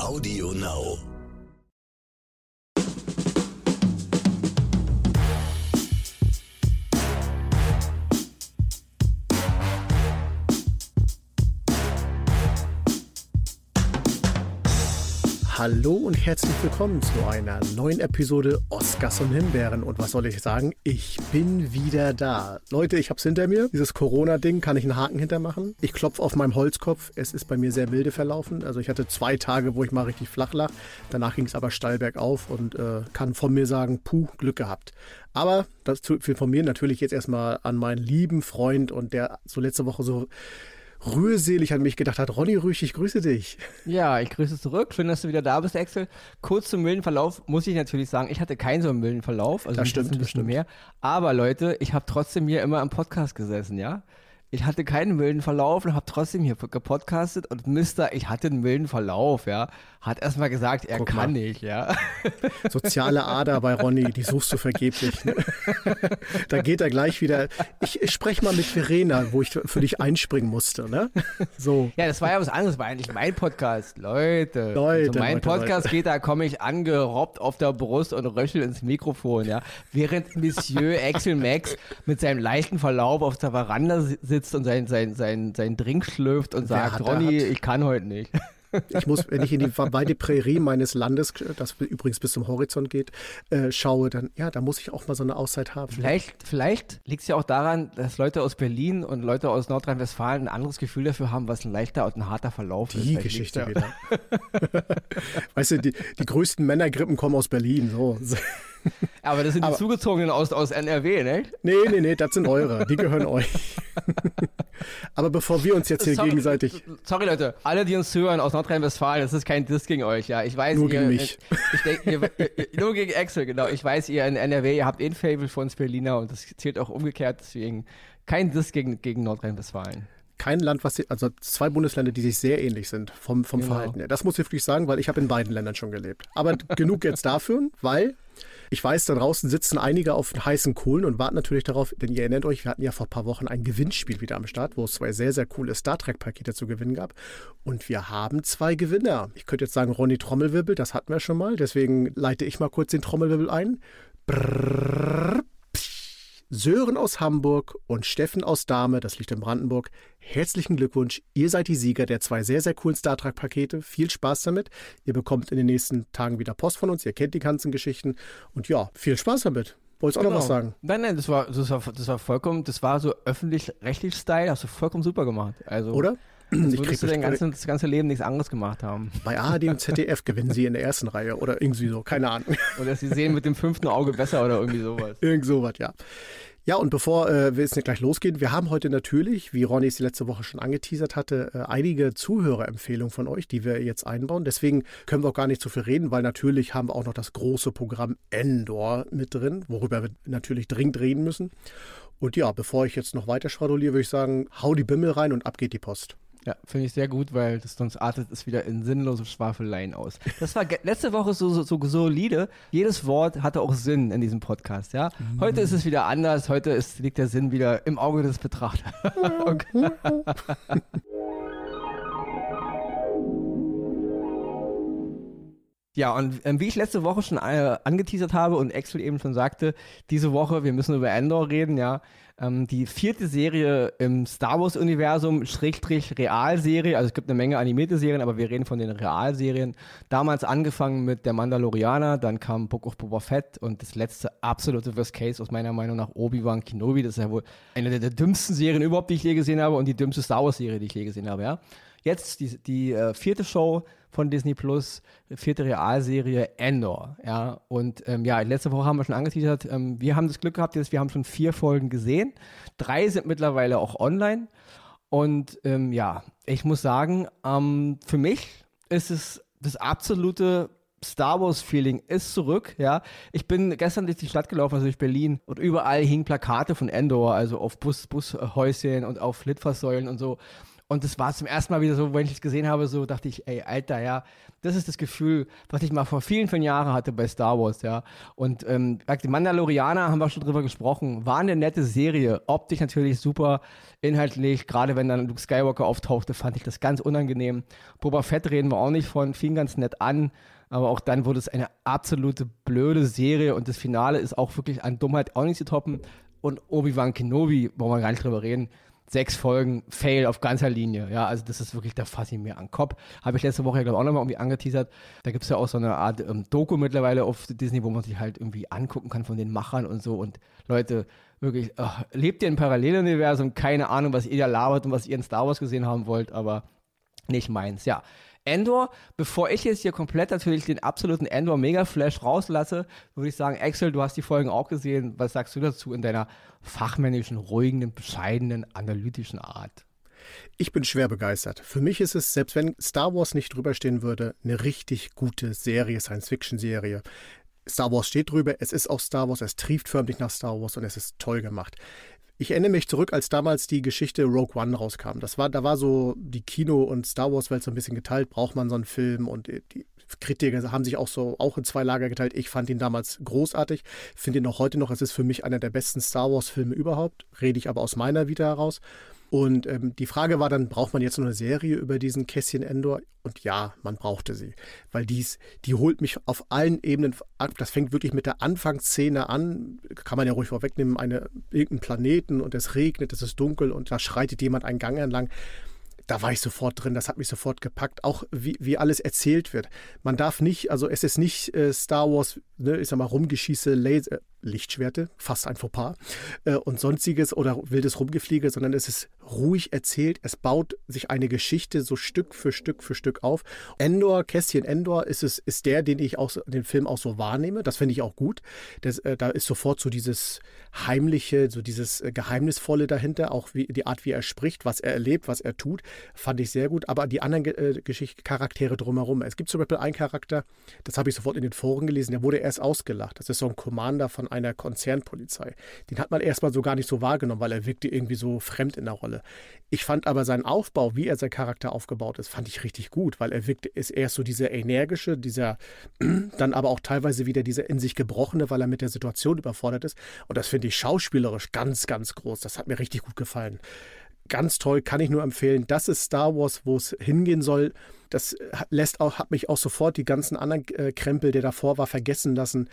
Audio Now. Hallo und herzlich willkommen zu einer neuen Episode Oscars und Himbeeren. Und was soll ich sagen? Ich bin wieder da. Leute, ich hab's hinter mir. Dieses Corona-Ding kann ich einen Haken hintermachen. Ich klopfe auf meinem Holzkopf. Es ist bei mir sehr milde verlaufen. Also ich hatte zwei Tage, wo ich mal richtig flach lag. Danach ging es aber steil bergauf und äh, kann von mir sagen, puh, Glück gehabt. Aber das von mir natürlich jetzt erstmal an meinen lieben Freund und der so letzte Woche so rührselig an mich gedacht hat. Ronny Rüch, ich grüße dich. Ja, ich grüße zurück. Schön, dass du wieder da bist, Axel. Kurz zum milden Verlauf muss ich natürlich sagen, ich hatte keinen so einen milden Verlauf. Also das stimmt, ein bisschen stimmt. mehr. Aber Leute, ich habe trotzdem hier immer im Podcast gesessen, ja. Ich hatte keinen milden Verlauf und habe trotzdem hier gepodcastet und Mister, ich hatte einen milden Verlauf, ja, hat erstmal gesagt, er Guck kann mal. nicht, ja. Soziale Ader bei Ronny, die suchst du vergeblich. Ne? da geht er gleich wieder. Ich, ich spreche mal mit Verena, wo ich für dich einspringen musste. Ne? So. Ja, das war ja was anderes, war eigentlich mein Podcast, Leute. Leute, also mein Leute, Podcast Leute. geht, da komme ich angerobbt auf der Brust und röchel ins Mikrofon, ja. Während Monsieur Axel Max mit seinem leichten Verlauf auf der Veranda si- sitzt und sein, sein, sein, sein Drink schlürft und Wer sagt, hat- Ronny, ich kann heute nicht. Ich muss, wenn ich in die weite Prärie meines Landes, das übrigens bis zum Horizont geht, äh, schaue, dann, ja, da muss ich auch mal so eine Auszeit haben. Vielleicht, vielleicht liegt es ja auch daran, dass Leute aus Berlin und Leute aus Nordrhein-Westfalen ein anderes Gefühl dafür haben, was ein leichter und ein harter Verlauf ist. Die Geschichte wieder. weißt du, die, die größten Männergrippen kommen aus Berlin. So. Aber das sind die Zugezogenen aus, aus NRW, ne? Nee, nee, nee, das sind eure. Die gehören euch. Aber bevor wir uns jetzt hier Sorry, gegenseitig. Sorry, Leute. Alle, die uns hören aus Nordrhein-Westfalen, das ist kein Diss gegen euch, ja. Ich weiß, Nur ihr, gegen mich. Ich denk, ihr, nur gegen Axel, genau. Ich weiß, ihr in NRW, ihr habt eh ein Fable für uns Berliner und das zählt auch umgekehrt, deswegen kein Diss gegen, gegen Nordrhein-Westfalen. kein Land, was sie, also zwei Bundesländer, die sich sehr ähnlich sind vom, vom Genau. Verhalten her. Das muss ich wirklich sagen, weil ich habe in beiden Ländern schon gelebt. Aber genug jetzt dafür, weil ich weiß, da draußen sitzen einige auf heißen Kohlen und warten natürlich darauf, denn ihr erinnert euch, wir hatten ja vor ein paar Wochen ein Gewinnspiel wieder am Start, wo es zwei sehr, sehr coole Star Trek-Pakete zu gewinnen gab. Und wir haben zwei Gewinner. Ich könnte jetzt sagen, Ronny Trommelwirbel, das hatten wir schon mal, deswegen leite ich mal kurz den Trommelwirbel ein. Brrrr, Sören aus Hamburg und Steffen aus Dahme, das liegt in Brandenburg. Herzlichen Glückwunsch. Ihr seid die Sieger der zwei sehr, sehr coolen Star Trek-Pakete. Viel Spaß damit. Ihr bekommt in den nächsten Tagen wieder Post von uns. Ihr kennt die ganzen Geschichten. Und ja, viel Spaß damit. Wolltest auch noch was sagen? Nein, nein, das war, das war, das war vollkommen, das war so öffentlich-rechtlich Style, hast du vollkommen super gemacht. Also, Oder? Als Ich würdest du dein ganzen, das ganze Leben nichts anderes gemacht haben. bei ARD und ZDF gewinnen sie in der ersten Reihe oder irgendwie so. Keine Ahnung. Oder sie sehen mit dem fünften Auge besser oder irgendwie sowas. Irgend sowas, ja. Ja, und bevor äh, wir jetzt nicht gleich losgehen, wir haben heute natürlich, wie Ronny es die letzte Woche schon angeteasert hatte, äh, einige Zuhörerempfehlungen von euch, die wir jetzt einbauen. Deswegen können wir auch gar nicht so viel reden, weil natürlich haben wir auch noch das große Programm Endor mit drin, worüber wir natürlich dringend reden müssen. Und ja, bevor ich jetzt noch weiter schwaduliere, würde ich sagen, hau die Bimmel rein und ab geht die Post. Ja, finde ich sehr gut, weil das sonst artet es wieder in sinnlose Schwafeleien aus. Das war letzte Woche so, so, so solide. Jedes Wort hatte auch Sinn in diesem Podcast, ja. Heute ist es wieder anders. Heute ist, liegt der Sinn wieder im Auge des Betrachters. okay. Ja, und ähm, wie ich letzte Woche schon äh, angeteasert habe und Axel eben schon sagte, diese Woche, wir müssen über Endor reden, ja. Ähm, die vierte Serie im Star Wars-Universum, Schrägstrich Realserie, also es gibt eine Menge animierte Serien, aber wir reden von den Realserien. Damals angefangen mit Der Mandalorianer, dann kam Book of Boba Fett und das letzte absolute Worst Case aus meiner Meinung nach Obi-Wan Kenobi. Das ist ja wohl eine der, der dümmsten Serien überhaupt, die ich je gesehen habe und die dümmste Star Wars-Serie, die ich je gesehen habe, ja. Jetzt die, die äh, vierte Show von Disney Plus, vierte Realserie Endor. Ja, und ähm, ja, letzte Woche haben wir schon angeteasert, ähm, wir haben das Glück gehabt, jetzt, wir haben schon vier Folgen gesehen. Drei sind mittlerweile auch online. Und ähm, ja, ich muss sagen, ähm, für mich ist es das absolute Star Wars Feeling ist zurück, ja. Ich bin gestern durch die Stadt gelaufen, also durch Berlin und überall hingen Plakate von Endor, also auf Bus, Bushäuschen und auf Litfaßsäulen und so. Und das war zum ersten Mal wieder so, wenn ich es gesehen habe, so dachte ich, ey, Alter, ja, das ist das Gefühl, was ich mal vor vielen, vielen Jahren hatte bei Star Wars, ja. Und ähm, die Mandalorianer haben wir schon drüber gesprochen, war eine nette Serie, optisch natürlich super, inhaltlich, gerade wenn dann Luke Skywalker auftauchte, fand ich das ganz unangenehm. Boba Fett reden wir auch nicht von, fing ganz nett an, aber auch dann wurde es eine absolute blöde Serie und das Finale ist auch wirklich an Dummheit auch nicht zu toppen. Und Obi-Wan Kenobi, wollen wir gar nicht drüber reden, sechs Folgen Fail auf ganzer Linie. Ja, also das ist wirklich, da fasse ich mir an den Kopf. Habe ich letzte Woche, glaube ich, auch nochmal irgendwie angeteasert. Da gibt es ja auch so eine Art ähm, Doku mittlerweile auf Disney, wo man sich halt irgendwie angucken kann von den Machern und so. Und Leute, wirklich, oh, lebt ihr im Paralleluniversum? Keine Ahnung, was ihr da labert und was ihr in Star Wars gesehen haben wollt, aber nicht meins. Ja, Endor, bevor ich jetzt hier komplett natürlich den absoluten Endor Mega Flash rauslasse, würde ich sagen, Axel, du hast die Folgen auch gesehen. Was sagst du dazu in deiner fachmännischen, ruhigen, bescheidenen, analytischen Art? Ich bin schwer begeistert. Für mich ist es, selbst wenn Star Wars nicht drüberstehen würde, eine richtig gute Serie, Science-Fiction-Serie. Star Wars steht drüber, es ist auch Star Wars, es trieft förmlich nach Star Wars und es ist toll gemacht. Ich erinnere mich zurück, als damals die Geschichte Rogue One rauskam. Das war, da war so die Kino- und Star Wars-Welt so ein bisschen geteilt. Braucht man so einen Film? Und die Kritiker haben sich auch so auch in zwei Lager geteilt. Ich fand ihn damals großartig, finde ihn auch heute noch. Es ist für mich einer der besten Star Wars-Filme überhaupt. Rede ich aber aus meiner Vita heraus. Und ähm, die Frage war dann, braucht man jetzt noch eine Serie über diesen Kässchen Endor? Und ja, man brauchte sie, weil dies, die holt mich auf allen Ebenen ab. Das fängt wirklich mit der Anfangsszene an, kann man ja ruhig vorwegnehmen, eine, irgendeinen Planeten und es regnet, es ist dunkel und da schreitet jemand einen Gang entlang da war ich sofort drin, das hat mich sofort gepackt, auch wie, wie alles erzählt wird. Man darf nicht, also es ist nicht äh, Star Wars, ne, ich sag mal, Rumgeschieße, Laser, Lichtschwerte, fast ein Fauxpas, äh, und sonstiges oder wildes Rumgefliege, sondern es ist ruhig erzählt, es baut sich eine Geschichte so Stück für Stück für Stück auf. Endor, Kästchen Endor ist es, ist der, den ich auch so, den Film auch so wahrnehme, das finde ich auch gut. Das, äh, da ist sofort so dieses Heimliche, so dieses äh, Geheimnisvolle dahinter, auch wie, die Art, wie er spricht, was er erlebt, was er tut, fand ich sehr gut. Aber die anderen äh, Charaktere drumherum. Es gibt zum Beispiel einen Charakter, das habe ich sofort in den Foren gelesen, der wurde erst ausgelacht. Das ist so ein Commander von einer Konzernpolizei. Den hat man erstmal so gar nicht so wahrgenommen, weil er wirkte irgendwie so fremd in der Rolle. Ich fand aber seinen Aufbau, wie er sein Charakter aufgebaut ist, fand ich richtig gut, weil er wirkte, ist erst so dieser energische, dieser, dann aber auch teilweise wieder dieser in sich gebrochene, weil er mit der Situation überfordert ist. Und das finde ich schauspielerisch ganz, ganz groß. Das hat mir richtig gut gefallen ganz toll, kann ich nur empfehlen. Das ist Star Wars, wo es hingehen soll. Das lässt auch, hat mich auch sofort die ganzen anderen äh, Krempel, der davor war, vergessen lassen.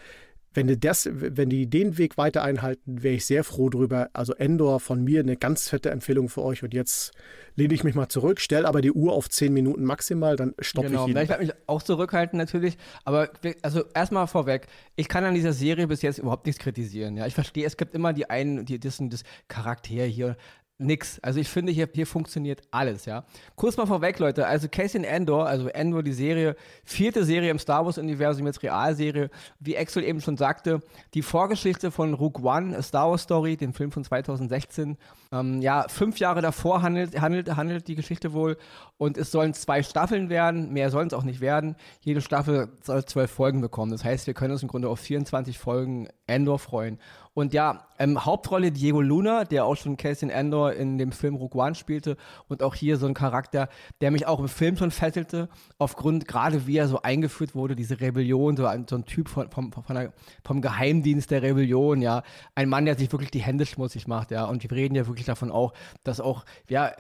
Wenn die, das, wenn die den Weg weiter einhalten, wäre ich sehr froh drüber. Also Endor von mir eine ganz fette Empfehlung für euch. Und jetzt lehne ich mich mal zurück, stelle aber die Uhr auf 10 Minuten maximal, dann stoppe genau, ich ihn. Ich werde mich auch zurückhalten natürlich. Aber also erstmal vorweg, ich kann an dieser Serie bis jetzt überhaupt nichts kritisieren. Ja, ich verstehe, es gibt immer die einen, die das, das Charakter hier nix. Also ich finde, hier, hier funktioniert alles, ja. Kurz mal vorweg, Leute. Also Cassian Endor, also Endor, die Serie, vierte Serie im Star Wars-Universum, jetzt Realserie. Wie Axel eben schon sagte, die Vorgeschichte von Rook One, A Star Wars Story, dem Film von 2016. Ähm, ja, fünf Jahre davor handelt, handelt, handelt die Geschichte wohl. Und es sollen zwei Staffeln werden. Mehr sollen es auch nicht werden. Jede Staffel soll zwölf Folgen bekommen. Das heißt, wir können uns im Grunde auf 24 Folgen Endor freuen. Und ja, ähm, Hauptrolle Diego Luna, der auch schon Cassian Endor in dem Film Rogue One spielte. Und auch hier so ein Charakter, der mich auch im Film schon fesselte, aufgrund gerade wie er so eingeführt wurde, diese Rebellion, so ein, so ein Typ von, vom, von der, vom Geheimdienst der Rebellion, ja, ein Mann, der sich wirklich die Hände schmutzig macht, ja, und wir reden ja wirklich davon auch, dass auch, ja,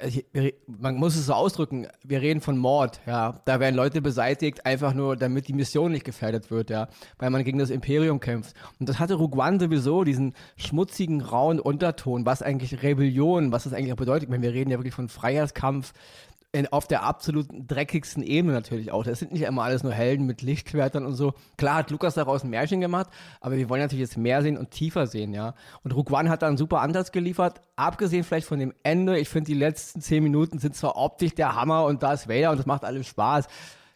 man muss es so ausdrücken, wir reden von Mord, ja, da werden Leute beseitigt, einfach nur, damit die Mission nicht gefährdet wird, ja, weil man gegen das Imperium kämpft. Und das hatte Rogue One sowieso, diesen diesen schmutzigen, rauen Unterton, was eigentlich Rebellion, was das eigentlich auch bedeutet. Ich meine, wir reden ja wirklich von Freiheitskampf in, auf der absolut dreckigsten Ebene natürlich auch. Das sind nicht immer alles nur Helden mit Lichtschwertern und so. Klar hat Lukas daraus ein Märchen gemacht, aber wir wollen natürlich jetzt mehr sehen und tiefer sehen, ja. Und One hat da einen super Ansatz geliefert, abgesehen vielleicht von dem Ende. Ich finde, die letzten zehn Minuten sind zwar optisch der Hammer und da ist Vader und das macht alles Spaß.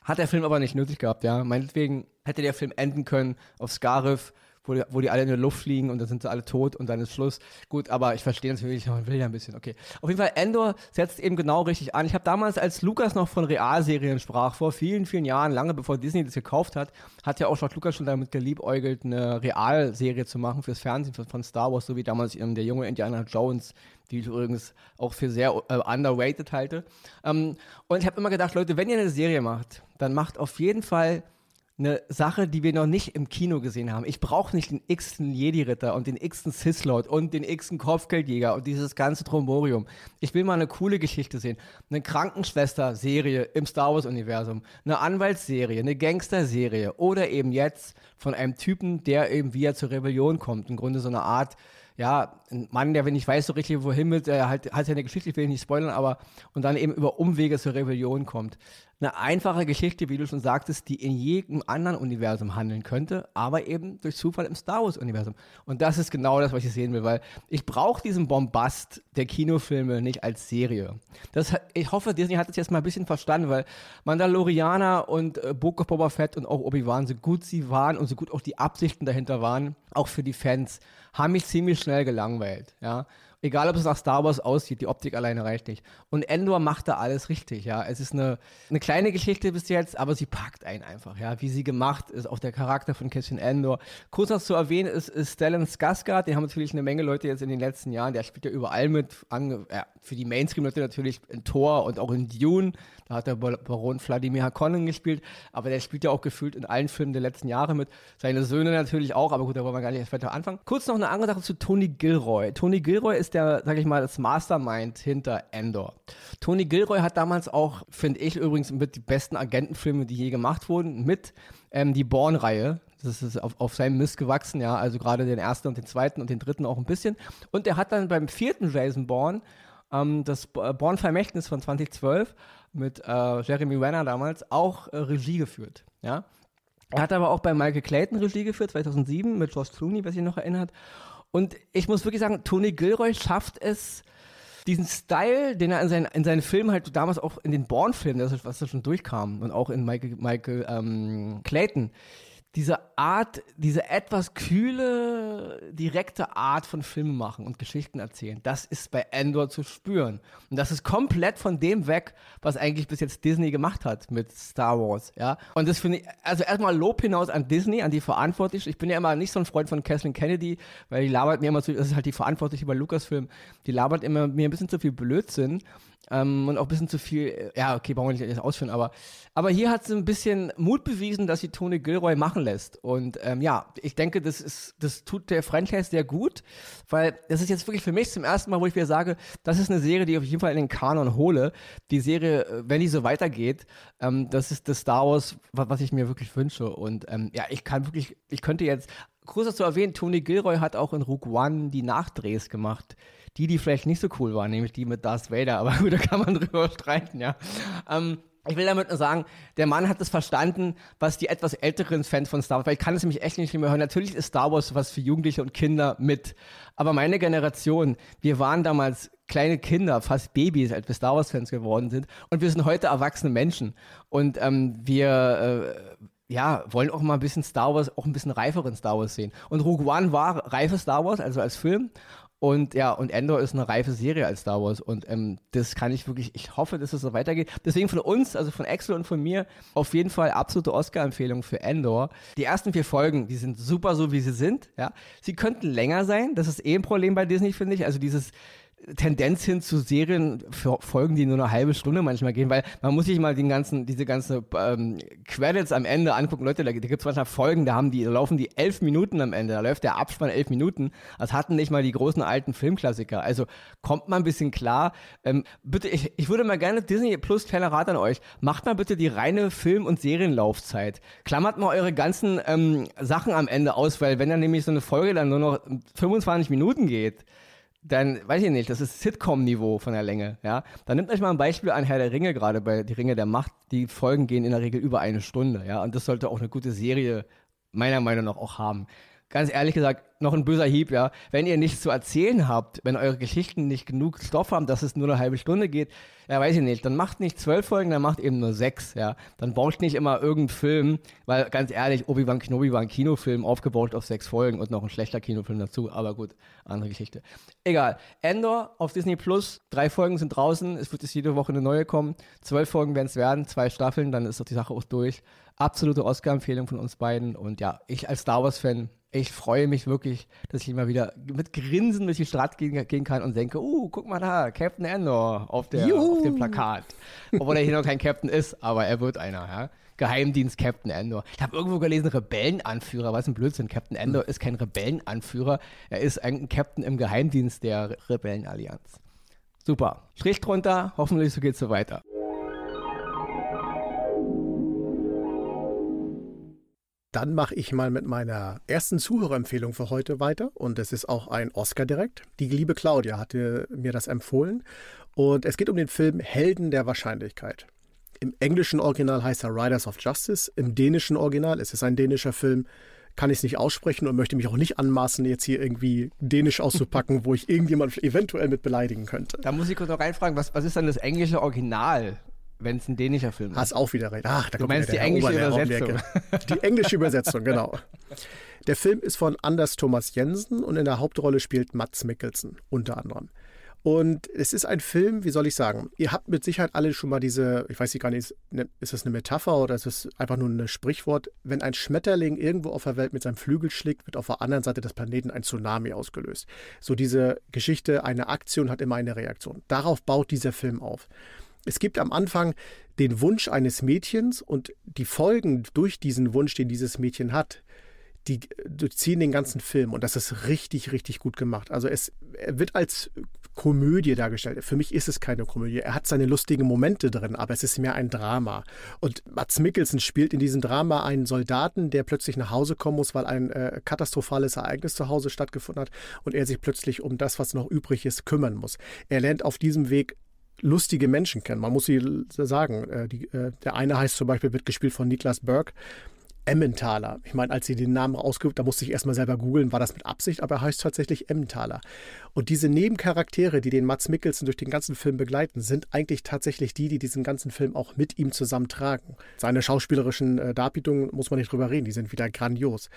Hat der Film aber nicht nötig gehabt, ja. Meinetwegen hätte der Film enden können auf Scarif wo die, wo die alle in der Luft fliegen und dann sind sie alle tot und dann ist Schluss. Gut, aber ich verstehe natürlich, man will ja ein bisschen, okay. Auf jeden Fall, Endor setzt eben genau richtig an. Ich habe damals, als Lukas noch von Realserien sprach, vor vielen, vielen Jahren, lange bevor Disney das gekauft hat, hat ja auch George Lucas schon damit geliebäugelt, eine Realserie zu machen fürs Fernsehen von Star Wars, so wie damals ähm, der junge Indiana Jones die ich übrigens auch für sehr äh, underrated halte. Ähm, und ich habe immer gedacht, Leute, wenn ihr eine Serie macht, dann macht auf jeden Fall eine Sache, die wir noch nicht im Kino gesehen haben. Ich brauche nicht den x-ten Jedi-Ritter und den x-ten Sith-Lord und den x-ten Kopfgeldjäger und dieses ganze Tromborium. Ich will mal eine coole Geschichte sehen. Eine Krankenschwester-Serie im Star Wars-Universum, eine Anwaltsserie, eine Gangster-Serie oder eben jetzt von einem Typen, der eben wieder zur Rebellion kommt. Im Grunde so eine Art ja, ein Mann, der, wenn ich weiß so richtig, wohin mit, der halt, hat seine Geschichte, ich will nicht spoilern, aber und dann eben über Umwege zur Rebellion kommt. Eine einfache Geschichte, wie du schon sagtest, die in jedem anderen Universum handeln könnte, aber eben durch Zufall im Star Wars-Universum. Und das ist genau das, was ich sehen will, weil ich brauche diesen Bombast der Kinofilme nicht als Serie. Das, ich hoffe, Disney hat es jetzt mal ein bisschen verstanden, weil Mandalorianer und äh, Book of Boba Fett und auch Obi-Wan, so gut sie waren und so gut auch die Absichten dahinter waren, auch für die Fans, haben mich ziemlich schnell gelangweilt. Ja? Egal, ob es nach Star Wars aussieht, die Optik alleine reicht nicht. Und Endor macht da alles richtig, ja. Es ist eine, eine kleine Geschichte bis jetzt, aber sie packt einen einfach, ja. Wie sie gemacht ist, auch der Charakter von Cassian Endor. Kurz noch zu erwähnen ist, ist Stellan Skarsgård, den haben natürlich eine Menge Leute jetzt in den letzten Jahren, der spielt ja überall mit, an, ja, für die Mainstream-Leute natürlich in Thor und auch in Dune. Da hat der Baron Vladimir Harkonnen gespielt, aber der spielt ja auch gefühlt in allen Filmen der letzten Jahre mit. Seine Söhne natürlich auch, aber gut, da wollen wir gar nicht erst weiter anfangen. Kurz noch eine andere Sache zu Tony Gilroy. Tony Gilroy ist der, sag ich mal, das Mastermind hinter Endor. Tony Gilroy hat damals auch, finde ich übrigens, mit die besten Agentenfilme, die je gemacht wurden, mit ähm, die Born-Reihe. Das ist auf, auf seinem Mist gewachsen, ja, also gerade den ersten und den zweiten und den dritten auch ein bisschen. Und er hat dann beim vierten Jason Bourne ähm, das Born-Vermächtnis von 2012 mit äh, Jeremy Renner damals auch äh, Regie geführt. Ja? Er hat aber auch bei Michael Clayton Regie geführt, 2007 mit Josh Clooney, wer sich noch erinnert. Und ich muss wirklich sagen, Tony Gilroy schafft es, diesen Style, den er in seinen, in seinen Filmen halt damals auch in den Bourne-Filmen, was da schon durchkam und auch in Michael, Michael ähm, Clayton, diese Art, diese etwas kühle, direkte Art von Filmen machen und Geschichten erzählen, das ist bei Endor zu spüren. Und das ist komplett von dem weg, was eigentlich bis jetzt Disney gemacht hat mit Star Wars, ja. Und das finde ich, also erstmal Lob hinaus an Disney, an die Verantwortlichen. Ich bin ja immer nicht so ein Freund von Kathleen Kennedy, weil die labert mir immer so, das ist halt die Verantwortliche bei Lucasfilm, die labert immer mir ein bisschen zu viel Blödsinn. Ähm, und auch ein bisschen zu viel, äh, ja, okay, brauchen wir nicht ausführen, aber, aber hier hat sie ein bisschen Mut bewiesen, dass sie Tony Gilroy machen lässt. Und ähm, ja, ich denke, das ist, das tut der Franchise sehr gut, weil das ist jetzt wirklich für mich zum ersten Mal, wo ich wieder sage, das ist eine Serie, die ich auf jeden Fall in den Kanon hole. Die Serie, äh, wenn die so weitergeht, ähm, das ist das Star Wars, was, was ich mir wirklich wünsche. Und ähm, ja, ich kann wirklich, ich könnte jetzt, großes zu erwähnen, Tony Gilroy hat auch in Rook One die Nachdrehs gemacht die, die vielleicht nicht so cool waren, nämlich die mit Darth Vader. Aber gut, da kann man drüber streiten, ja. Ähm, ich will damit nur sagen, der Mann hat es verstanden, was die etwas älteren Fans von Star Wars, weil ich kann es nämlich echt nicht mehr hören. Natürlich ist Star Wars was für Jugendliche und Kinder mit. Aber meine Generation, wir waren damals kleine Kinder, fast Babys, als wir Star Wars-Fans geworden sind. Und wir sind heute erwachsene Menschen. Und ähm, wir, äh, ja, wollen auch mal ein bisschen Star Wars, auch ein bisschen reiferen Star Wars sehen. Und Rogue One war reife Star Wars, also als Film. Und ja, und Endor ist eine reife Serie als Star Wars. Und ähm, das kann ich wirklich, ich hoffe, dass es so weitergeht. Deswegen von uns, also von Axel und von mir, auf jeden Fall absolute Oscar-Empfehlung für Endor. Die ersten vier Folgen, die sind super so, wie sie sind. Ja, Sie könnten länger sein. Das ist eh ein Problem bei Disney, finde ich. Also dieses Tendenz hin zu Serien Folgen, die nur eine halbe Stunde manchmal gehen, weil man muss sich mal den ganzen, diese ganzen ähm, Credits am Ende angucken. Leute, da, da gibt es manchmal Folgen, da haben die, da laufen die elf Minuten am Ende, da läuft der Abspann elf Minuten. Das hatten nicht mal die großen alten Filmklassiker. Also kommt mal ein bisschen klar. Ähm, bitte, ich, ich würde mal gerne Disney Plus kleiner Rat an euch. Macht mal bitte die reine Film- und Serienlaufzeit. Klammert mal eure ganzen ähm, Sachen am Ende aus, weil wenn dann nämlich so eine Folge dann nur noch 25 Minuten geht, dann weiß ich nicht, das ist Sitcom-Niveau von der Länge, ja. Dann nimmt euch mal ein Beispiel an Herr der Ringe, gerade bei Die Ringe der Macht. Die Folgen gehen in der Regel über eine Stunde, ja. Und das sollte auch eine gute Serie meiner Meinung nach auch haben. Ganz ehrlich gesagt, noch ein böser Hieb, ja. Wenn ihr nichts zu erzählen habt, wenn eure Geschichten nicht genug Stoff haben, dass es nur eine halbe Stunde geht, ja, weiß ich nicht, dann macht nicht zwölf Folgen, dann macht eben nur sechs, ja. Dann baut nicht immer irgendeinen Film, weil ganz ehrlich, Obi-Wan Kenobi war ein Kinofilm, aufgebaut auf sechs Folgen und noch ein schlechter Kinofilm dazu, aber gut, andere Geschichte. Egal. Endor auf Disney Plus, drei Folgen sind draußen, es wird jetzt jede Woche eine neue kommen, zwölf Folgen werden es werden, zwei Staffeln, dann ist doch die Sache auch durch. Absolute Oscar-Empfehlung von uns beiden und ja, ich als Star Wars-Fan ich freue mich wirklich, dass ich mal wieder mit Grinsen durch die Stadt gehen, gehen kann und denke, uh, guck mal da, Captain Endor auf, der, auf dem Plakat. Obwohl er hier noch kein Captain ist, aber er wird einer, ja. Geheimdienst Captain Endor. Ich habe irgendwo gelesen, Rebellenanführer. Was ein Blödsinn. Captain Endor hm. ist kein Rebellenanführer. Er ist ein Captain im Geheimdienst der Rebellenallianz. Super. Strich drunter. Hoffentlich so geht's so weiter. Dann mache ich mal mit meiner ersten Zuhörerempfehlung für heute weiter. Und es ist auch ein Oscar direkt. Die liebe Claudia hatte mir das empfohlen. Und es geht um den Film Helden der Wahrscheinlichkeit. Im englischen Original heißt er Riders of Justice. Im dänischen Original, es ist ein dänischer Film, kann ich es nicht aussprechen und möchte mich auch nicht anmaßen, jetzt hier irgendwie dänisch auszupacken, wo ich irgendjemand eventuell mit beleidigen könnte. Da muss ich kurz noch reinfragen, was, was ist dann das englische Original? Wenn es ein dänischer Film ist. Hast auch wieder recht. Ach, da du meinst die englische Übersetzung. Die englische Übersetzung, genau. Der Film ist von Anders Thomas Jensen und in der Hauptrolle spielt Mats Mikkelsen unter anderem. Und es ist ein Film, wie soll ich sagen, ihr habt mit Sicherheit alle schon mal diese, ich weiß nicht gar nicht, ist das eine Metapher oder ist es einfach nur ein Sprichwort, wenn ein Schmetterling irgendwo auf der Welt mit seinem Flügel schlägt, wird auf der anderen Seite des Planeten ein Tsunami ausgelöst. So diese Geschichte, eine Aktion hat immer eine Reaktion. Darauf baut dieser Film auf. Es gibt am Anfang den Wunsch eines Mädchens und die Folgen durch diesen Wunsch, den dieses Mädchen hat, die ziehen den ganzen Film und das ist richtig, richtig gut gemacht. Also es wird als Komödie dargestellt. Für mich ist es keine Komödie. Er hat seine lustigen Momente drin, aber es ist mehr ein Drama. Und Mats Mikkelsen spielt in diesem Drama einen Soldaten, der plötzlich nach Hause kommen muss, weil ein äh, katastrophales Ereignis zu Hause stattgefunden hat und er sich plötzlich um das, was noch übrig ist, kümmern muss. Er lernt auf diesem Weg lustige Menschen kennen. Man muss sie sagen. Äh, die, äh, der eine heißt zum Beispiel, wird gespielt von Niklas Berg. Emmentaler. Ich meine, als sie den Namen rausgibt, da musste ich erstmal selber googeln, war das mit Absicht, aber er heißt tatsächlich Emmentaler. Und diese Nebencharaktere, die den Mats Mikkelsen durch den ganzen Film begleiten, sind eigentlich tatsächlich die, die diesen ganzen Film auch mit ihm zusammentragen. Seine schauspielerischen äh, Darbietungen muss man nicht drüber reden, die sind wieder grandios.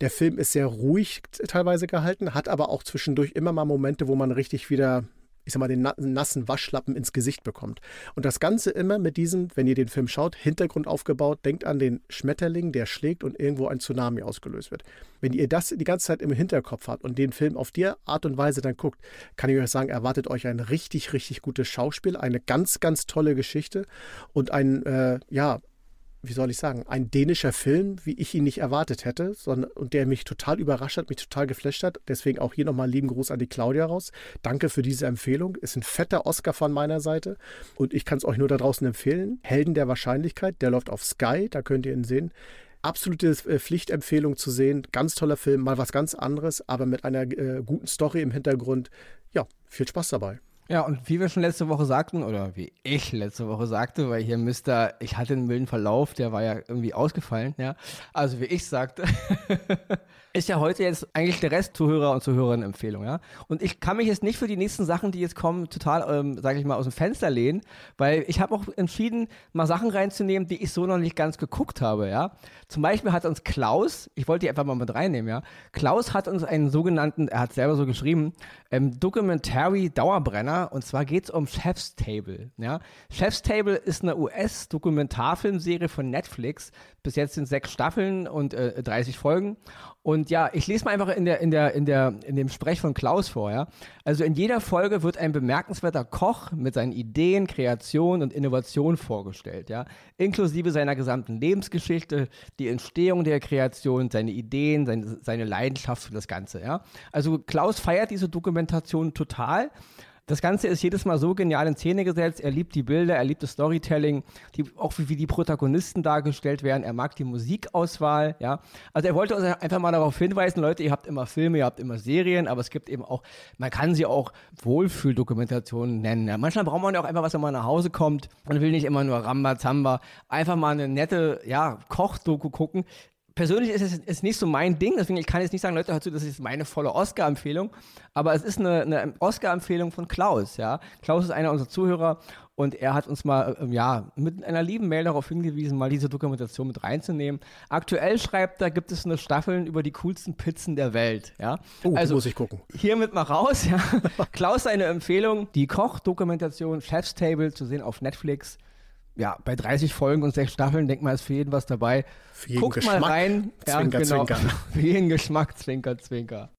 Der Film ist sehr ruhig teilweise gehalten, hat aber auch zwischendurch immer mal Momente, wo man richtig wieder ich sag mal, den nassen Waschlappen ins Gesicht bekommt. Und das Ganze immer mit diesem, wenn ihr den Film schaut, Hintergrund aufgebaut, denkt an den Schmetterling, der schlägt und irgendwo ein Tsunami ausgelöst wird. Wenn ihr das die ganze Zeit im Hinterkopf habt und den Film auf die Art und Weise dann guckt, kann ich euch sagen, erwartet euch ein richtig, richtig gutes Schauspiel, eine ganz, ganz tolle Geschichte und ein, äh, ja, wie soll ich sagen, ein dänischer Film, wie ich ihn nicht erwartet hätte, sondern, und der mich total überrascht hat, mich total geflasht hat. Deswegen auch hier nochmal lieben Gruß an die Claudia raus. Danke für diese Empfehlung. Ist ein fetter Oscar von meiner Seite und ich kann es euch nur da draußen empfehlen. Helden der Wahrscheinlichkeit, der läuft auf Sky, da könnt ihr ihn sehen. Absolute äh, Pflichtempfehlung zu sehen. Ganz toller Film, mal was ganz anderes, aber mit einer äh, guten Story im Hintergrund. Ja, viel Spaß dabei. Ja, und wie wir schon letzte Woche sagten, oder wie ich letzte Woche sagte, weil hier Mister, ich hatte einen milden Verlauf, der war ja irgendwie ausgefallen, ja. Also wie ich sagte, ist ja heute jetzt eigentlich der Rest Zuhörer und Zuhörerinnen-Empfehlung, ja. Und ich kann mich jetzt nicht für die nächsten Sachen, die jetzt kommen, total, ähm, sage ich mal, aus dem Fenster lehnen, weil ich habe auch entschieden, mal Sachen reinzunehmen, die ich so noch nicht ganz geguckt habe, ja. Zum Beispiel hat uns Klaus, ich wollte die einfach mal mit reinnehmen, ja. Klaus hat uns einen sogenannten, er hat selber so geschrieben, ähm, Documentary Dauerbrenner und zwar geht es um Chef's Table, ja. Chef's Table ist eine US-Dokumentarfilmserie von Netflix. Bis jetzt sind sechs Staffeln und äh, 30 Folgen. Und ja, ich lese mal einfach in, der, in, der, in, der, in dem Sprech von Klaus vor. Ja? Also in jeder Folge wird ein bemerkenswerter Koch mit seinen Ideen, Kreation und Innovation vorgestellt. Ja? Inklusive seiner gesamten Lebensgeschichte, die Entstehung der Kreation, seine Ideen, seine, seine Leidenschaft für das Ganze. Ja? Also Klaus feiert diese Dokumentation total. Das Ganze ist jedes Mal so genial in Szene gesetzt. Er liebt die Bilder, er liebt das Storytelling, die, auch wie, wie, die Protagonisten dargestellt werden. Er mag die Musikauswahl. Ja, also er wollte uns einfach mal darauf hinweisen, Leute, ihr habt immer Filme, ihr habt immer Serien, aber es gibt eben auch, man kann sie auch Wohlfühldokumentationen nennen. Ja. Manchmal braucht man ja auch einfach, was wenn man nach Hause kommt und will nicht immer nur Rambazamba, einfach mal eine nette, ja, Kochdoku gucken persönlich ist es ist nicht so mein Ding, deswegen ich kann jetzt nicht sagen, Leute, hört zu, das ist meine volle Oscar-Empfehlung, aber es ist eine, eine Oscar-Empfehlung von Klaus, ja. Klaus ist einer unserer Zuhörer und er hat uns mal, ähm, ja, mit einer lieben Mail darauf hingewiesen, mal diese Dokumentation mit reinzunehmen. Aktuell schreibt er, gibt es eine Staffeln über die coolsten Pizzen der Welt, ja. Oh, also muss ich gucken. Hiermit mal raus, ja. Klaus seine Empfehlung, die Koch-Dokumentation Chef's Table zu sehen auf Netflix ja, bei 30 Folgen und sechs Staffeln, denkt man, ist für jeden was dabei. Für jeden Guckt Geschmack, mal rein. Zwinker, ja, genau. Zwinker. Für jeden Geschmack, Zwinker, Zwinker.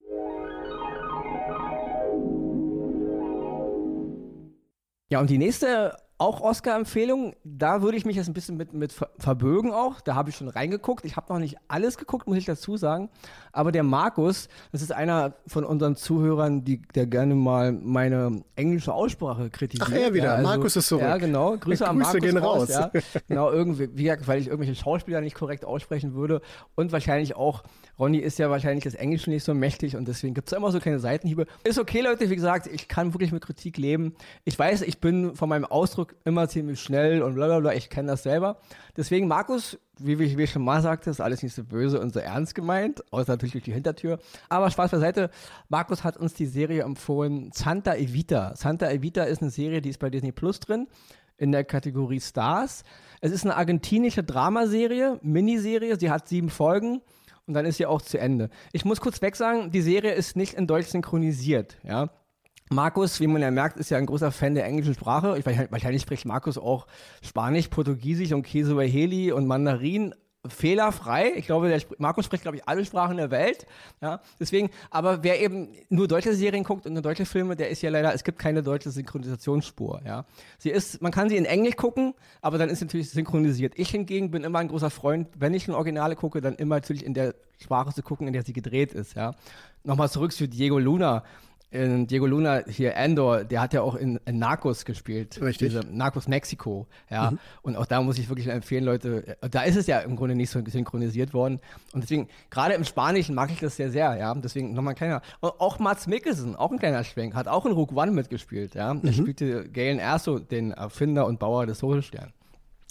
Ja, und die nächste auch Oscar-Empfehlung, da würde ich mich jetzt ein bisschen mit, mit verbögen auch. Da habe ich schon reingeguckt. Ich habe noch nicht alles geguckt, muss ich dazu sagen. Aber der Markus, das ist einer von unseren Zuhörern, die, der gerne mal meine englische Aussprache kritisiert. Ach, er wieder. Ja, also, Markus ist zurück. Ja, genau. Grüße, an Markus gehen raus. raus ja. Genau, irgendwie, wie gesagt, weil ich irgendwelche Schauspieler nicht korrekt aussprechen würde. Und wahrscheinlich auch, Ronny ist ja wahrscheinlich das Englische nicht so mächtig und deswegen gibt es immer so keine Seitenhiebe. Ist okay, Leute, wie gesagt, ich kann wirklich mit Kritik leben. Ich weiß, ich bin von meinem Ausdruck immer ziemlich schnell und blablabla. Ich kenne das selber. Deswegen, Markus, wie, wie, wie ich schon mal sagte, ist alles nicht so böse und so ernst gemeint, außer natürlich durch die Hintertür. Aber Spaß beiseite. Markus hat uns die Serie empfohlen, Santa Evita. Santa Evita ist eine Serie, die ist bei Disney Plus drin, in der Kategorie Stars. Es ist eine argentinische Dramaserie, Miniserie. Sie hat sieben Folgen und dann ist sie auch zu Ende. Ich muss kurz weg sagen, die Serie ist nicht in Deutsch synchronisiert. Ja? Markus, wie man ja merkt, ist ja ein großer Fan der englischen Sprache. Ich, wahrscheinlich spricht Markus auch Spanisch, Portugiesisch und Queso und Mandarin fehlerfrei. Ich glaube, der Markus spricht, glaube ich, alle Sprachen der Welt. Ja, deswegen, aber wer eben nur deutsche Serien guckt und nur deutsche Filme, der ist ja leider, es gibt keine deutsche Synchronisationsspur. Ja, sie ist, man kann sie in Englisch gucken, aber dann ist sie natürlich synchronisiert. Ich hingegen bin immer ein großer Freund, wenn ich in Originale gucke, dann immer natürlich in der Sprache zu gucken, in der sie gedreht ist. Ja, nochmal zurück zu Diego Luna Diego Luna hier Andor, der hat ja auch in, in Narcos gespielt. Richtig. Diese Narcos Mexiko, ja. Mhm. Und auch da muss ich wirklich empfehlen, Leute, da ist es ja im Grunde nicht so synchronisiert worden. Und deswegen, gerade im Spanischen mag ich das sehr, sehr, ja. Deswegen nochmal ein kleiner. Und auch Mats Mikkelsen, auch ein kleiner Schwenk, hat auch in Rook One mitgespielt, ja. Mhm. Er spielte Galen Erso, den Erfinder und Bauer des Todessterns.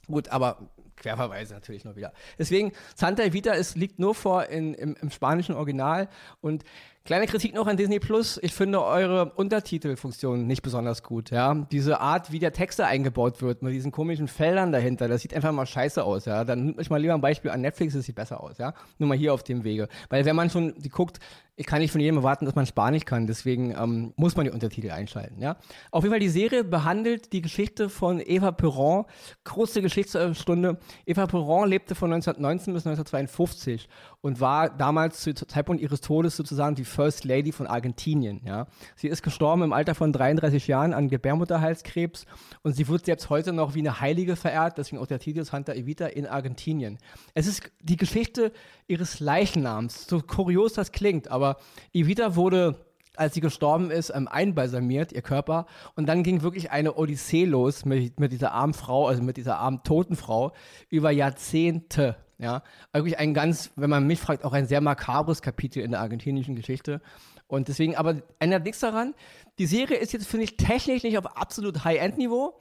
Gut, aber Querverweise natürlich noch wieder. Deswegen, Santa Evita ist, liegt nur vor in, im, im spanischen Original und Kleine Kritik noch an Disney Plus. Ich finde eure Untertitelfunktion nicht besonders gut. Ja, diese Art, wie der Texte eingebaut wird, mit diesen komischen Feldern dahinter, das sieht einfach mal scheiße aus. Ja, dann nimmt euch mal lieber ein Beispiel an Netflix, das sieht besser aus. Ja, nur mal hier auf dem Wege, weil wenn man schon die guckt, ich kann nicht von jedem erwarten, dass man Spanisch kann, deswegen ähm, muss man die Untertitel einschalten. Ja? Auf jeden Fall, die Serie behandelt die Geschichte von Eva Perron, große Geschichtsstunde. Eva Perron lebte von 1919 bis 1952 und war damals zu Zeitpunkt ihres Todes sozusagen die First Lady von Argentinien. Ja? Sie ist gestorben im Alter von 33 Jahren an Gebärmutterhalskrebs und sie wird selbst heute noch wie eine Heilige verehrt, deswegen auch der Titel Santa Evita in Argentinien. Es ist die Geschichte ihres Leichennamens, so kurios das klingt, aber Evita wurde als sie gestorben ist, ähm, einbalsamiert, ihr Körper. Und dann ging wirklich eine Odyssee los mit, mit dieser armen Frau, also mit dieser armen toten Frau, über Jahrzehnte. Ja, wirklich ein ganz, wenn man mich fragt, auch ein sehr makabres Kapitel in der argentinischen Geschichte. Und deswegen, aber ändert nichts daran. Die Serie ist jetzt, finde ich, technisch nicht auf absolut High-End-Niveau.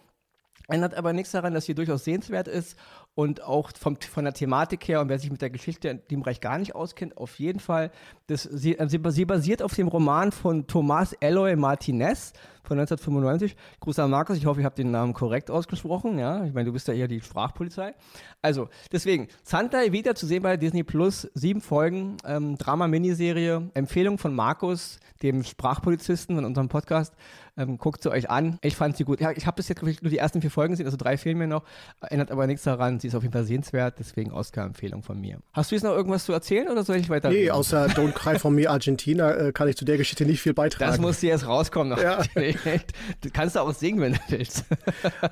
Ändert aber nichts daran, dass sie durchaus sehenswert ist und auch vom, von der Thematik her und wer sich mit der Geschichte in dem Bereich gar nicht auskennt, auf jeden Fall. Das, sie, sie, sie basiert auf dem Roman von Tomás Eloy Martinez von 1995. Gruß an Markus, ich hoffe, ich habe den Namen korrekt ausgesprochen. Ja, ich meine, du bist ja eher die Sprachpolizei. Also, deswegen, Santa Evita zu sehen bei Disney Plus, sieben Folgen, ähm, Drama-Miniserie, Empfehlung von Markus, dem Sprachpolizisten in unserem Podcast. Ähm, guckt sie euch an. Ich fand sie gut. Ja, ich habe bis jetzt nur die ersten vier Folgen gesehen, also drei fehlen mir noch. Ändert aber nichts daran. Sie ist auf jeden Fall sehenswert, deswegen Oscar-Empfehlung von mir. Hast du jetzt noch irgendwas zu erzählen oder soll ich weiter? Nee, außer Don't Cry for Me Argentina äh, kann ich zu der Geschichte nicht viel beitragen. Das muss erst rauskommen. Ja. Du kannst auch singen, wenn du willst.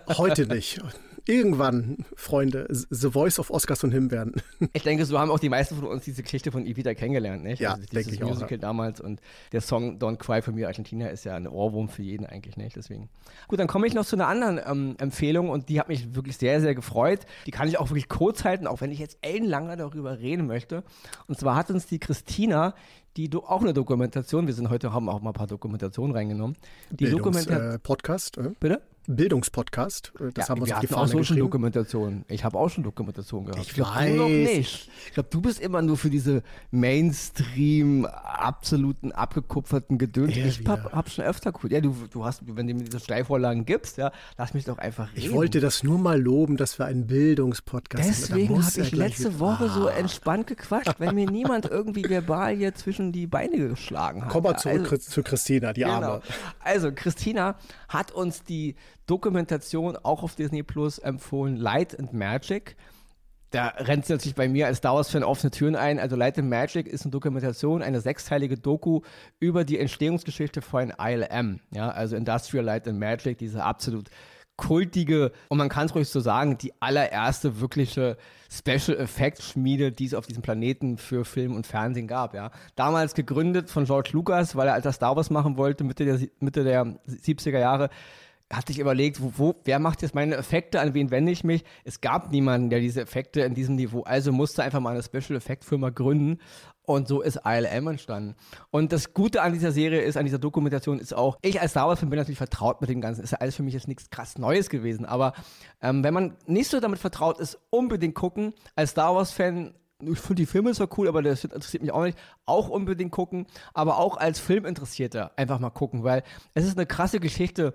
Heute nicht irgendwann, Freunde, The Voice of Oscars und Him werden. Ich denke, so haben auch die meisten von uns diese Geschichte von Evita kennengelernt, nicht? Ja, also denke ich Musical auch. Ja. damals und der Song Don't Cry for Me Argentina ist ja ein Ohrwurm für jeden eigentlich, nicht? Deswegen. Gut, dann komme ich noch zu einer anderen ähm, Empfehlung und die hat mich wirklich sehr, sehr gefreut. Die kann ich auch wirklich kurz halten, auch wenn ich jetzt ellenlange darüber reden möchte. Und zwar hat uns die Christina die auch eine Dokumentation, wir sind heute, haben auch mal ein paar Dokumentationen reingenommen. Die Dokumentation. Äh, Podcast, äh? Bitte? Bildungspodcast. Äh, Das ja, haben wir uns auf die auch so schon. Dokumentation. Ich habe auch schon Dokumentation gehabt. Ich glaub, Du noch nicht. Ich glaube, du bist immer nur für diese Mainstream, absoluten, abgekupferten Gedöns. Ja, ich hab, wieder. hab schon öfter cool. Ja, du, du hast, wenn du mir diese Steilvorlagen gibst, ja, lass mich doch einfach reden. Ich wollte das nur mal loben, dass wir einen Bildungspodcast. Da Deswegen habe ich letzte Woche so Ah. entspannt gequatscht, wenn mir niemand irgendwie verbal hier zwischen die Beine geschlagen hat. Komm mal Ja, zurück also- zu Christina, die Genau. Arme. Also, Christina hat uns die Dokumentation auch auf Disney Plus empfohlen, Light and Magic. Da rennt sie natürlich bei mir als Star Wars-Fan offene Türen ein. Also Light and Magic ist eine Dokumentation, eine sechsteilige Doku über die Entstehungsgeschichte von ILM. Ja, also Industrial Light and Magic, diese absolut kultige und man kann es ruhig so sagen, die allererste wirkliche Special Effects Schmiede, die es auf diesem Planeten für Film und Fernsehen gab, ja. Damals gegründet von George Lucas, weil er als Star Wars machen wollte, Mitte der, Mitte der 70er Jahre, hat sich überlegt, wo, wo, wer macht jetzt meine Effekte, an wen wende ich mich? Es gab niemanden, der diese Effekte in diesem Niveau, also musste einfach mal eine Special Effect Firma gründen und so ist ILM entstanden. Und das Gute an dieser Serie ist, an dieser Dokumentation ist auch, ich als Star Wars-Fan bin natürlich vertraut mit dem Ganzen. Ist ja alles für mich jetzt nichts krass Neues gewesen. Aber ähm, wenn man nicht so damit vertraut ist, unbedingt gucken. Als Star Wars-Fan ich finde die Filme zwar cool, aber das interessiert mich auch nicht. Auch unbedingt gucken, aber auch als Filminteressierter einfach mal gucken, weil es ist eine krasse Geschichte,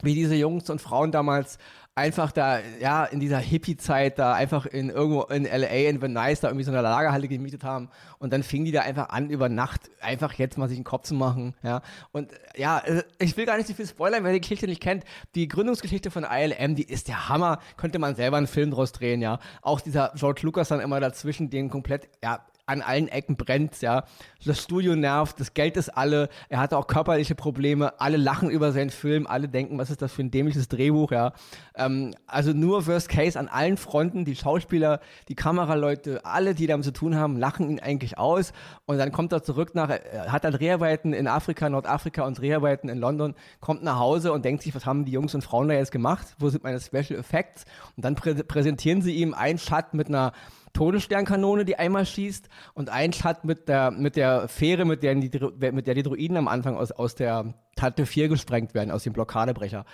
wie diese Jungs und Frauen damals einfach da, ja, in dieser Hippie-Zeit da einfach in irgendwo in L.A. in Venice da irgendwie so eine Lagerhalle gemietet haben und dann fingen die da einfach an, über Nacht einfach jetzt mal sich einen Kopf zu machen, ja. Und ja, äh, ich will gar nicht so viel spoilern, wer die Geschichte nicht kennt. Die Gründungsgeschichte von ILM, die ist der Hammer. Könnte man selber einen Film draus drehen, ja. Auch dieser George Lucas dann immer dazwischen, den komplett, ja, an allen Ecken brennt, ja. Das Studio nervt, das Geld ist alle, er hatte auch körperliche Probleme, alle lachen über seinen Film, alle denken, was ist das für ein dämliches Drehbuch, ja. Ähm, also nur Worst Case an allen Fronten, die Schauspieler, die Kameraleute, alle, die damit zu tun haben, lachen ihn eigentlich aus und dann kommt er zurück nach, er hat dann Dreharbeiten in Afrika, Nordafrika und Dreharbeiten in London, kommt nach Hause und denkt sich, was haben die Jungs und Frauen da jetzt gemacht? Wo sind meine Special Effects? Und dann prä präsentieren sie ihm einen Shot mit einer Todessternkanone, die einmal schießt und ein Shot mit der, mit der Fähre, mit der, die, mit der die Droiden am Anfang aus, aus der Tante 4 gesprengt werden, aus dem Blockadebrecher.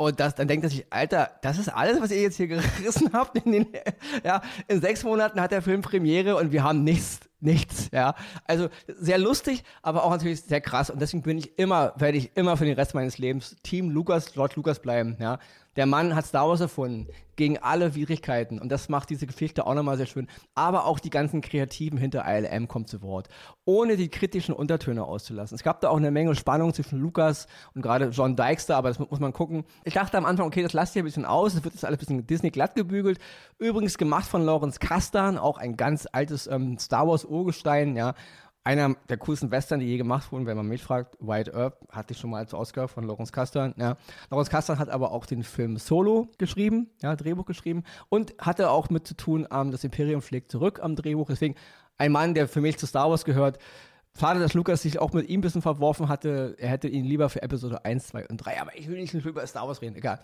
Und das, dann denkt er sich, Alter, das ist alles, was ihr jetzt hier gerissen habt. In, den, ja, in sechs Monaten hat der Film Premiere und wir haben nichts, nichts, ja. Also sehr lustig, aber auch natürlich sehr krass. Und deswegen bin ich immer, werde ich immer für den Rest meines Lebens Team Lucas, George Lucas bleiben, ja. Der Mann hat Star Wars erfunden, gegen alle Widrigkeiten. Und das macht diese Geschichte auch nochmal sehr schön. Aber auch die ganzen Kreativen hinter ILM kommen zu Wort, ohne die kritischen Untertöne auszulassen. Es gab da auch eine Menge Spannung zwischen Lucas und gerade John Dykester, aber das mu- muss man gucken. Ich dachte am Anfang, okay, das lasst ihr ein bisschen aus, das wird jetzt alles ein bisschen Disney glatt gebügelt. Übrigens gemacht von Lawrence Kasdan, auch ein ganz altes ähm, Star Wars Urgestein, ja. Einer der coolsten Western, die je gemacht wurden, wenn man mich fragt. White Earp hatte ich schon mal als Oscar von Lawrence Kasdan. Ja. Lawrence Kasdan hat aber auch den Film Solo geschrieben, ja, Drehbuch geschrieben und hatte auch mit zu tun, ähm, das Imperium schlägt zurück am Drehbuch. Deswegen ein Mann, der für mich zu Star Wars gehört. Schade, dass Lukas sich auch mit ihm ein bisschen verworfen hatte. Er hätte ihn lieber für Episode 1, 2 und 3. Aber ich will nicht über Star Wars reden, egal.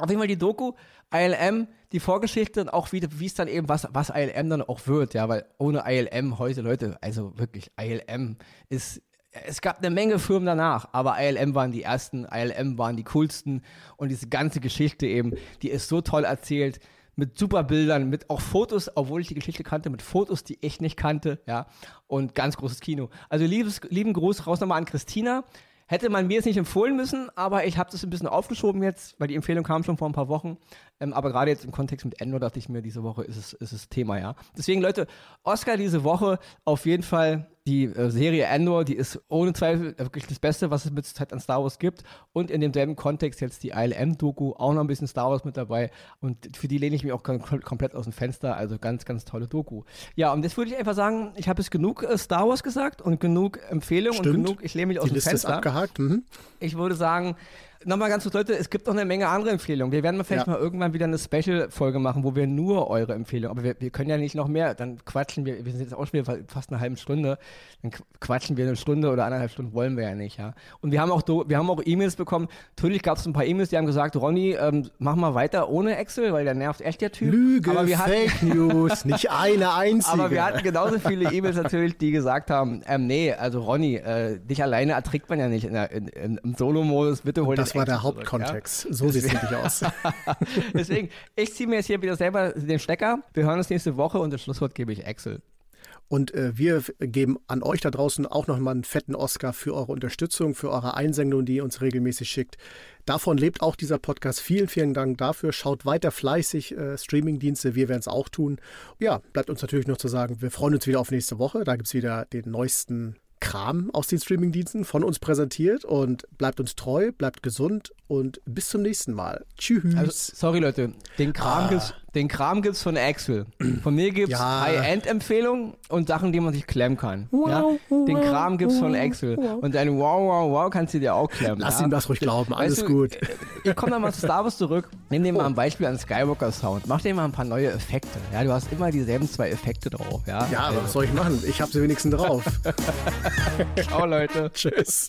Auf jeden Fall die Doku, ILM, die Vorgeschichte und auch wie es dann eben, was, was ILM dann auch wird, ja, weil ohne ILM heute, Leute, also wirklich, ILM ist, es gab eine Menge Firmen danach, aber ILM waren die ersten, ILM waren die coolsten und diese ganze Geschichte eben, die ist so toll erzählt, mit super Bildern, mit auch Fotos, obwohl ich die Geschichte kannte, mit Fotos, die ich nicht kannte, ja, und ganz großes Kino. Also liebes, lieben Gruß raus nochmal an Christina. Hätte man mir jetzt nicht empfohlen müssen, aber ich habe das ein bisschen aufgeschoben jetzt, weil die Empfehlung kam schon vor ein paar Wochen. Ähm, aber gerade jetzt im Kontext mit Endor dachte ich mir, diese Woche ist es, ist es Thema, ja. Deswegen, Leute, Oscar diese Woche auf jeden Fall die äh, Serie Endor, die ist ohne Zweifel wirklich das Beste, was es mit Zeit an Star Wars gibt. Und in demselben Kontext jetzt die ILM-Doku, auch noch ein bisschen Star Wars mit dabei. Und für die lehne ich mich auch kom komplett aus dem Fenster. Also ganz, ganz tolle Doku. Ja, und jetzt würde ich einfach sagen, ich habe jetzt genug äh, Star Wars gesagt und genug Empfehlungen und genug, ich lehne mich aus Die dem Liste ist Fenster. Abgehakt. Mhm. Ich würde sagen, nochmal ganz kurz, Leute, es gibt noch eine Menge andere Empfehlungen. Wir werden mal vielleicht Ja. mal irgendwann wieder eine Special-Folge machen, wo wir nur eure Empfehlungen, aber wir, wir können ja nicht noch mehr, dann quatschen wir, wir sind jetzt auch schon wieder fast eine halbe Stunde, dann qu- quatschen wir eine Stunde oder anderthalb Stunden, wollen wir ja nicht, ja. Und wir haben auch, wir haben auch E-Mails bekommen, natürlich gab es ein paar E-Mails, die haben gesagt, Ronny, ähm, mach mal weiter ohne Excel, weil der nervt echt der Typ. Lüge, aber wir hatten, Fake News, nicht eine einzige. aber wir hatten genauso viele E-Mails natürlich, die gesagt haben, ähm, nee, also Ronny, äh, dich alleine erträgt man ja nicht in der, in, in, im Solo-Modus, bitte hol Das Das war der Hauptkontext. So sieht es nämlich aus. Ja? Deswegen, ich ziehe mir jetzt hier wieder selber den Stecker. Wir hören uns nächste Woche und das Schlusswort gebe ich Excel. Und äh, wir geben an euch da draußen auch nochmal einen fetten Oscar für eure Unterstützung, für eure Einsendung, die ihr uns regelmäßig schickt. Davon lebt auch dieser Podcast. Vielen, vielen Dank dafür. Schaut weiter fleißig äh, Streamingdienste. Wir werden es auch tun. Ja, bleibt uns natürlich noch zu sagen, wir freuen uns wieder auf nächste Woche. Da gibt es wieder den neuesten Kram aus den Streamingdiensten von uns präsentiert und bleibt uns treu, bleibt gesund und bis zum nächsten Mal. Tschüss. Also, sorry Leute, den Kram, Ah. Den Kram gibt's von Axel. Von mir gibt's Ja. High-End-Empfehlungen und Sachen, die man sich klemmen kann. ja? Den Kram gibt's von Axel. Und ein Wow, wow, wow kannst du dir auch klemmen. Lass ja? ihm das ruhig glauben, alles Weißt du, gut. äh, Ich komme nochmal zu Star Wars zurück. Nimm dir mal ein Beispiel an Skywalker Sound. Mach dir mal ein paar neue Effekte. Ja, du hast immer dieselben zwei Effekte drauf. Ja, Ja, aber was soll ich machen? Ich habe sie wenigstens drauf. Ciao, Leute. Tschüss.